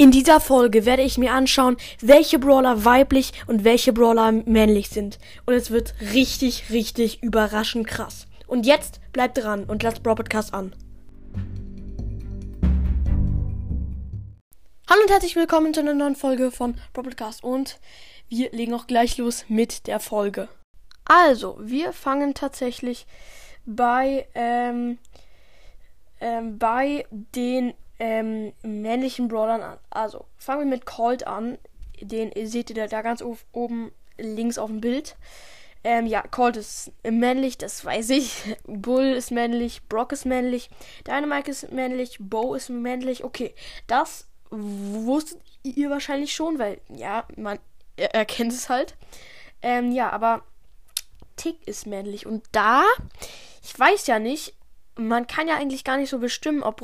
In dieser Folge werde ich mir anschauen, welche Brawler weiblich und welche Brawler männlich sind. Und es wird richtig, richtig überraschend krass. Und jetzt bleibt dran und lasst Brawl Podcast an. Hallo und herzlich willkommen zu einer neuen Folge von Brawl Podcast. Und wir legen auch gleich los mit der Folge. Also, wir fangen tatsächlich bei, ähm, ähm, bei den ähm, männlichen Brawlern an. Also, fangen wir mit Colt an. Den seht ihr da ganz oben links auf dem Bild. Ähm, ja, Colt ist männlich, das weiß ich. Bull ist männlich, Brock ist männlich, Dynamite ist männlich, Bo ist männlich. Okay, das wusstet ihr wahrscheinlich schon, weil, ja, man erkennt es halt. Ähm, ja, aber Tick ist männlich. Und da, ich weiß ja nicht, man kann ja eigentlich gar nicht so bestimmen, ob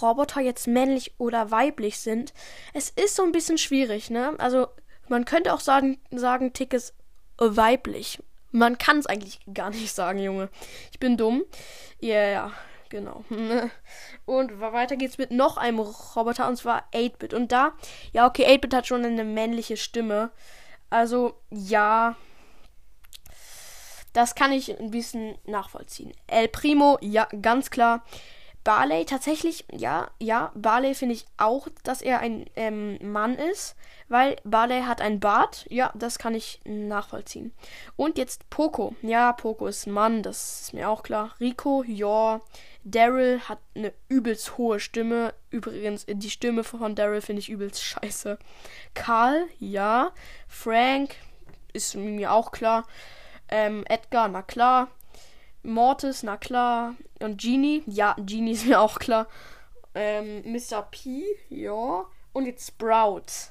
Roboter jetzt männlich oder weiblich sind. Es ist so ein bisschen schwierig, ne? Also, man könnte auch sagen, sagen Tick ist weiblich. Man kann es eigentlich gar nicht sagen, Junge. Ich bin dumm. Ja, yeah, ja, genau. Und weiter geht's mit noch einem Roboter, und zwar 8-Bit. Und da, ja, okay, 8-Bit hat schon eine männliche Stimme. Also, ja, das kann ich ein bisschen nachvollziehen. El Primo, ja, ganz klar. Barley, tatsächlich, ja, ja, Barley finde ich auch, dass er ein ähm, Mann ist, weil Barley hat ein Bart. Ja, das kann ich nachvollziehen. Und jetzt Poco. Ja, Poco ist ein Mann, das ist mir auch klar. Rico, ja. Daryl hat eine übelst hohe Stimme. Übrigens, die Stimme von Daryl finde ich übelst scheiße. Karl, ja. Frank ist mir auch klar. Ähm, Edgar, na klar. Mortis, na klar. Und Genie, ja, Genie ist mir auch klar. Ähm, Mr. P, ja. Und jetzt Sprout.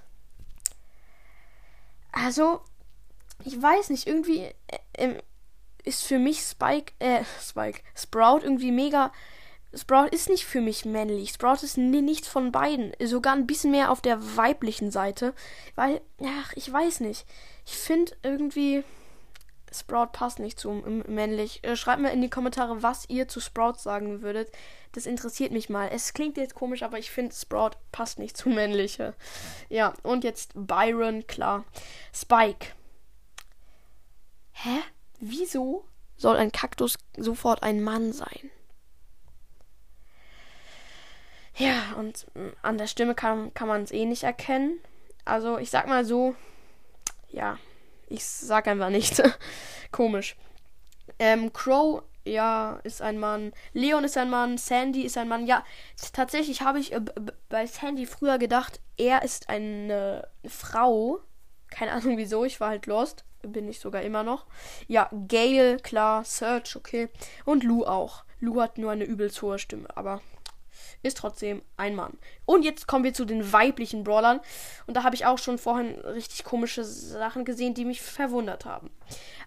Also, ich weiß nicht, irgendwie äh, äh, ist für mich Spike, äh, Spike, Sprout irgendwie mega. Sprout ist nicht für mich männlich. Sprout ist nichts von beiden. Sogar ein bisschen mehr auf der weiblichen Seite. Weil, ach, ich weiß nicht. Ich finde irgendwie. Sprout passt nicht zu männlich. Äh, schreibt mir in die Kommentare, was ihr zu Sprout sagen würdet. Das interessiert mich mal. Es klingt jetzt komisch, aber ich finde Sprout passt nicht zu männliche. Ja, und jetzt Byron, klar. Spike. Hä? Wieso soll ein Kaktus sofort ein Mann sein? Ja, und mm, an der Stimme kann, kann man es eh nicht erkennen. Also, ich sag mal so, ja, ich sag einfach nicht. Komisch. Ähm, Crow, ja, ist ein Mann. Leon ist ein Mann. Sandy ist ein Mann. Ja, tatsächlich habe ich äh, bei Sandy früher gedacht, er ist eine Frau. Keine Ahnung wieso, ich war halt lost. Bin ich sogar immer noch. Ja, Gail, klar. Search, okay. Und Lou auch. Lou hat nur eine übelst hohe Stimme, aber ist trotzdem ein Mann. Und jetzt kommen wir zu den weiblichen Brawlern. Und da habe ich auch schon vorhin richtig komische Sachen gesehen, die mich verwundert haben.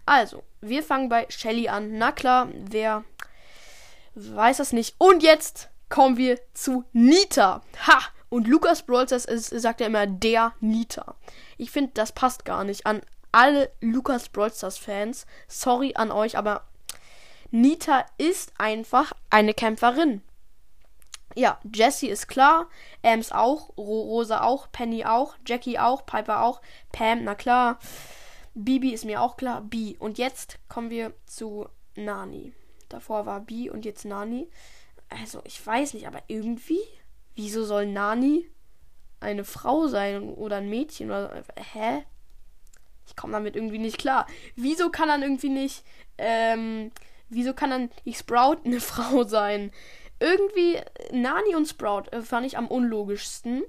Also, wir fangen bei Shelly an. Na klar, wer weiß das nicht. Und jetzt kommen wir zu Nita. Ha! Und Lukas Brawlstars sagt ja immer der Nita. Ich finde, das passt gar nicht an alle Lukas Brawlstars Fans. Sorry an euch, aber Nita ist einfach eine Kämpferin. Ja, Jessie ist klar, Ems auch, Rosa auch, Penny auch, Jackie auch, Piper auch, Pam, na klar. Bibi ist mir auch klar, B. Und jetzt kommen wir zu Nani. Davor war B und jetzt Nani. Also, ich weiß nicht, aber irgendwie, wieso soll Nani eine Frau sein oder ein Mädchen? Oder, hä? Ich komme damit irgendwie nicht klar. Wieso kann dann irgendwie nicht, ähm, wieso kann dann die Sprout eine Frau sein? Irgendwie Nani und Sprout äh, fand ich am unlogischsten.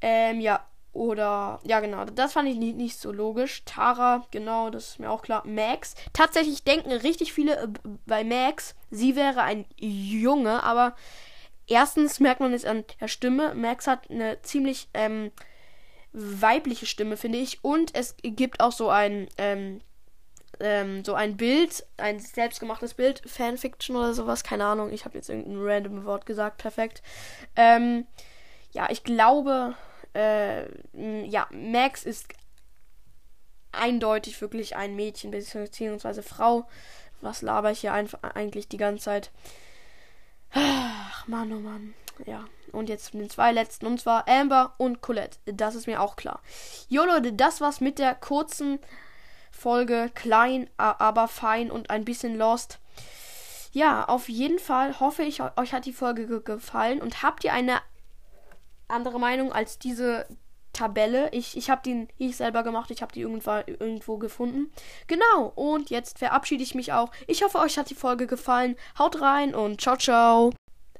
Ähm, ja, oder, ja, genau, das fand ich nicht, nicht so logisch. Tara, genau, das ist mir auch klar. Max, tatsächlich denken richtig viele äh, bei Max, sie wäre ein Junge, aber erstens merkt man es an der Stimme. Max hat eine ziemlich ähm, weibliche Stimme, finde ich. Und es gibt auch so ein, ähm, ähm, so ein Bild, ein selbstgemachtes Bild, Fanfiction oder sowas, keine Ahnung, ich habe jetzt irgendein random Wort gesagt, perfekt. Ähm, ja, ich glaube, äh, ja, Max ist eindeutig wirklich ein Mädchen beziehungsweise Frau. Was laber ich hier einfach eigentlich die ganze Zeit? Ach, Mann, oh Mann. ja, und jetzt zu den zwei letzten, und zwar Amber und Colette. Das ist mir auch klar. Jo Leute, das war's mit der kurzen Folge. Klein, aber fein und ein bisschen lost. Ja, auf jeden Fall hoffe ich, euch hat die Folge ge gefallen. Und habt ihr eine andere Meinung als diese Tabelle? Ich, ich habe die ich selber gemacht. Ich habe die irgendwo, irgendwo gefunden. Genau. Und jetzt verabschiede ich mich auch. Ich hoffe, euch hat die Folge gefallen. Haut rein und ciao, ciao.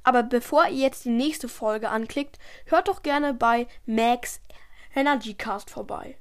Aber bevor ihr jetzt die nächste Folge anklickt, hört doch gerne bei Max Energy Cast vorbei.